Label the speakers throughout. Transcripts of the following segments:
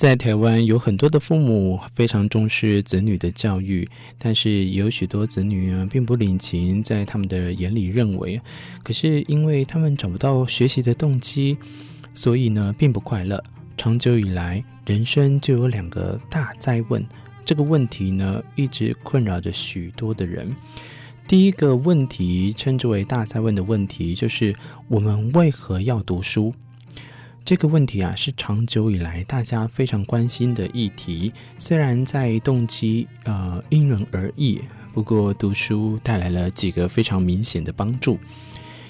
Speaker 1: 在台湾有很多的父母非常重视子女的教育，但是也有许多子女并不领情，在他们的眼里认为，可是因为他们找不到学习的动机，所以呢并不快乐。长久以来，人生就有两个大哉问，这个问题呢一直困扰着许多的人。第一个问题称之为大哉问的问题，就是我们为何要读书？这个问题啊，是长久以来大家非常关心的议题。虽然在动机呃因人而异，不过读书带来了几个非常明显的帮助。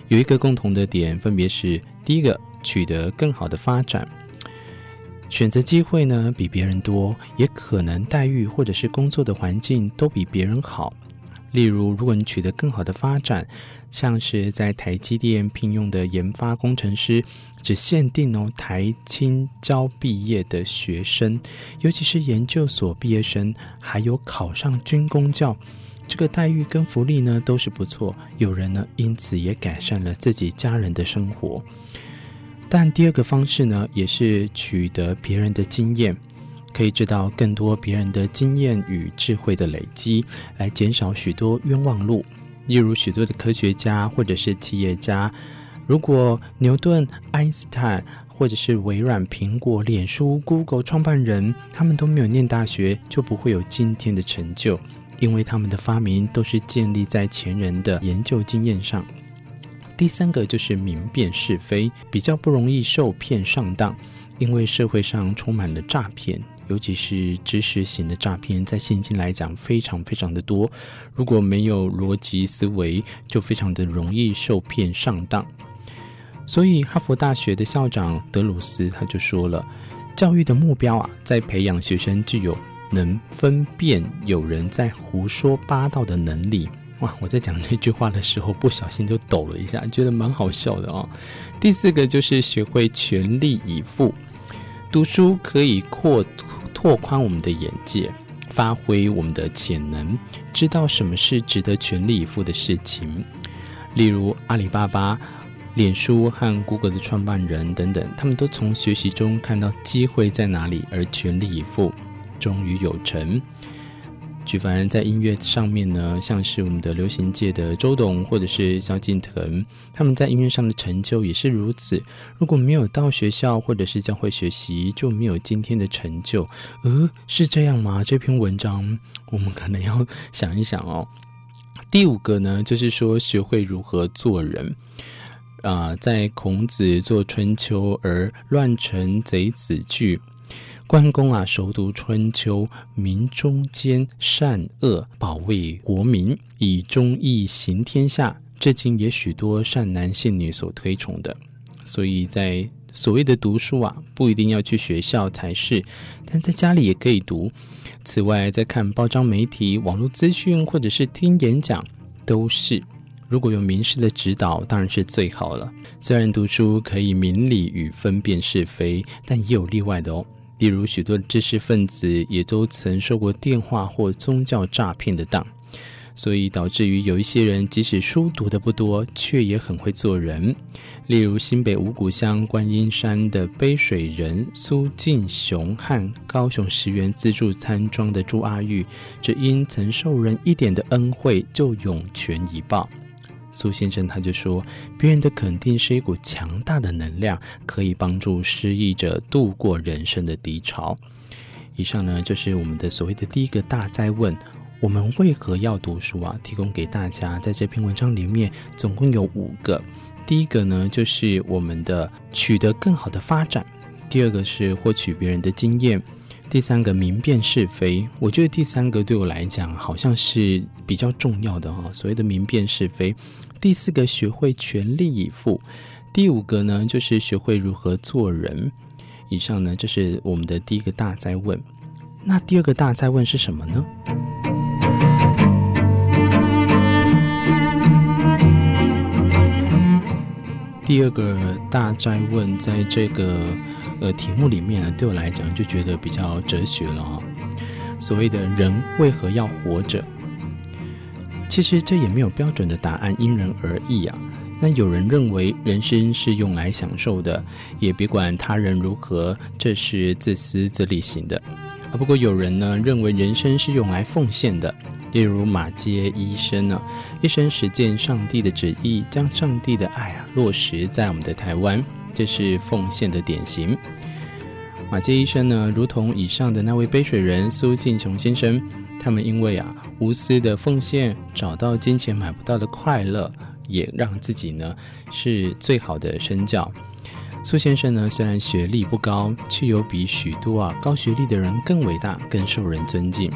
Speaker 1: 有一个共同的点，分别是：第一个，取得更好的发展，选择机会呢比别人多，也可能待遇或者是工作的环境都比别人好。例如，如果你取得更好的发展，像是在台积电聘用的研发工程师，只限定哦台清交毕业的学生，尤其是研究所毕业生，还有考上军公教，这个待遇跟福利呢都是不错。有人呢因此也改善了自己家人的生活。但第二个方式呢，也是取得别人的经验。可以知道更多别人的经验与智慧的累积，来减少许多冤枉路。例如，许多的科学家或者是企业家，如果牛顿、爱因斯坦或者是微软、苹果、脸书、Google 创办人，他们都没有念大学，就不会有今天的成就，因为他们的发明都是建立在前人的研究经验上。第三个就是明辨是非，比较不容易受骗上当，因为社会上充满了诈骗。尤其是知识型的诈骗，在现今来讲非常非常的多。如果没有逻辑思维，就非常的容易受骗上当。所以，哈佛大学的校长德鲁斯他就说了：“教育的目标啊，在培养学生具有能分辨有人在胡说八道的能力。”哇！我在讲这句话的时候，不小心就抖了一下，觉得蛮好笑的哦。第四个就是学会全力以赴，读书可以扩。拓宽我们的眼界，发挥我们的潜能，知道什么是值得全力以赴的事情。例如阿里巴巴、脸书和谷歌的创办人等等，他们都从学习中看到机会在哪里，而全力以赴，终于有成。举凡在音乐上面呢，像是我们的流行界的周董或者是萧敬腾，他们在音乐上的成就也是如此。如果没有到学校或者是教会学习，就没有今天的成就。呃，是这样吗？这篇文章我们可能要想一想哦。第五个呢，就是说学会如何做人。啊、在孔子作《春秋》而乱臣贼子惧。关公啊，熟读《春秋》，明忠奸善恶，保卫国民，以忠义行天下，至今也许多善男信女所推崇的。所以在所谓的读书啊，不一定要去学校才是，但在家里也可以读。此外，在看报章媒体、网络资讯，或者是听演讲，都是。如果有名师的指导，当然是最好了。虽然读书可以明理与分辨是非，但也有例外的哦。例如，许多知识分子也都曾受过电话或宗教诈骗的当，所以导致于有一些人即使书读得不多，却也很会做人。例如，新北五股乡观音山的背水人苏敬雄和高雄十元自助餐庄的朱阿玉，只因曾受人一点的恩惠，就涌泉以报。苏先生他就说，别人的肯定是一股强大的能量，可以帮助失意者度过人生的低潮。以上呢，就是我们的所谓的第一个大哉问：我们为何要读书啊？提供给大家，在这篇文章里面总共有五个。第一个呢，就是我们的取得更好的发展；第二个是获取别人的经验。第三个明辨是非，我觉得第三个对我来讲好像是比较重要的哈。所谓的明辨是非，第四个学会全力以赴，第五个呢就是学会如何做人。以上呢，这是我们的第一个大灾问。那第二个大灾问是什么呢？第二个大灾问，在这个呃题目里面呢，对我来讲就觉得比较哲学了啊。所谓的人为何要活着？其实这也没有标准的答案，因人而异啊。那有人认为人生是用来享受的，也别管他人如何，这是自私自利型的。啊，不过有人呢认为人生是用来奉献的，例如马偕医生呢，一生实践上帝的旨意，将上帝的爱啊落实在我们的台湾，这是奉献的典型。马杰医生呢，如同以上的那位背水人苏敬雄先生，他们因为啊无私的奉献，找到金钱买不到的快乐。也让自己呢是最好的身教。苏先生呢虽然学历不高，却有比许多啊高学历的人更伟大、更受人尊敬。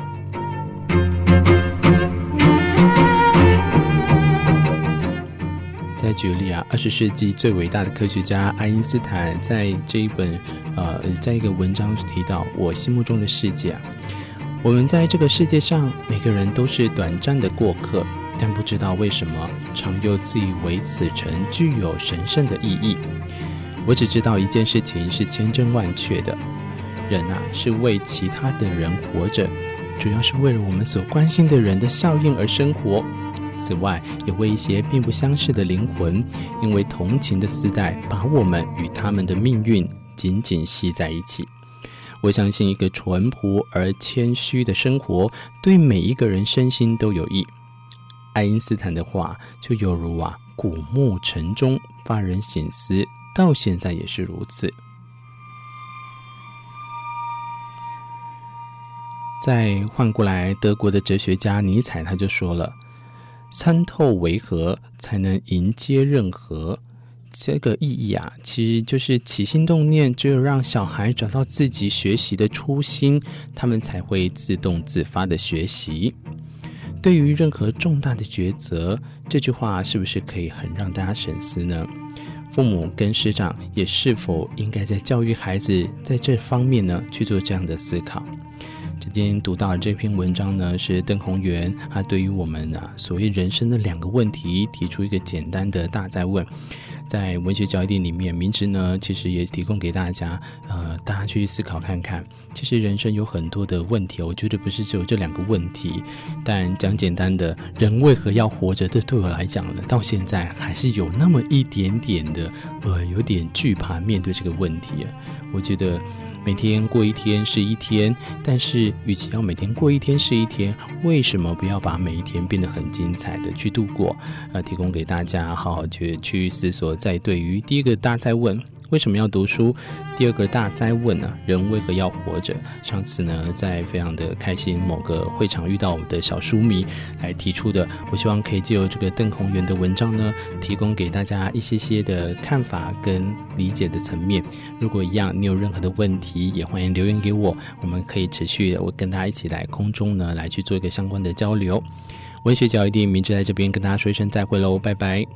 Speaker 1: 举例啊，二十世纪最伟大的科学家爱因斯坦在这一本呃，在一个文章提到，我心目中的世界啊，我们在这个世界上每个人都是短暂的过客。但不知道为什么，常又自以为此城具有神圣的意义。我只知道一件事情是千真万确的：人啊，是为其他的人活着，主要是为了我们所关心的人的效应而生活。此外，也为一些并不相识的灵魂，因为同情的丝带把我们与他们的命运紧紧系在一起。我相信，一个淳朴而谦虚的生活，对每一个人身心都有益。爱因斯坦的话就犹如啊，古木晨钟，发人省思，到现在也是如此。再换过来，德国的哲学家尼采他就说了：“参透为何，才能迎接任何。”这个意义啊，其实就是起心动念，只有让小孩找到自己学习的初心，他们才会自动自发的学习。对于任何重大的抉择，这句话是不是可以很让大家深思呢？父母跟师长也是否应该在教育孩子在这方面呢去做这样的思考？今天读到的这篇文章呢，是邓宏源他对于我们啊所谓人生的两个问题提出一个简单的大在问。在文学交易店里面，明智呢其实也提供给大家，呃，大家去思考看看。其实人生有很多的问题，我觉得不是只有这两个问题。但讲简单的，人为何要活着？这对我来讲呢，到现在还是有那么一点点的，呃，有点惧怕面对这个问题啊。我觉得。每天过一天是一天，但是与其要每天过一天是一天，为什么不要把每一天变得很精彩的去度过？呃，提供给大家好好去去思索。在对于第一个大家在问。为什么要读书？第二个大哉问呢？人为何要活着？上次呢，在非常的开心，某个会场遇到我们的小书迷来提出的。我希望可以借由这个邓宏源的文章呢，提供给大家一些些的看法跟理解的层面。如果一样，你有任何的问题，也欢迎留言给我，我们可以持续的，我跟大家一起来空中呢，来去做一个相关的交流。文学角一定明智在这边跟大家说一声再会喽，拜拜。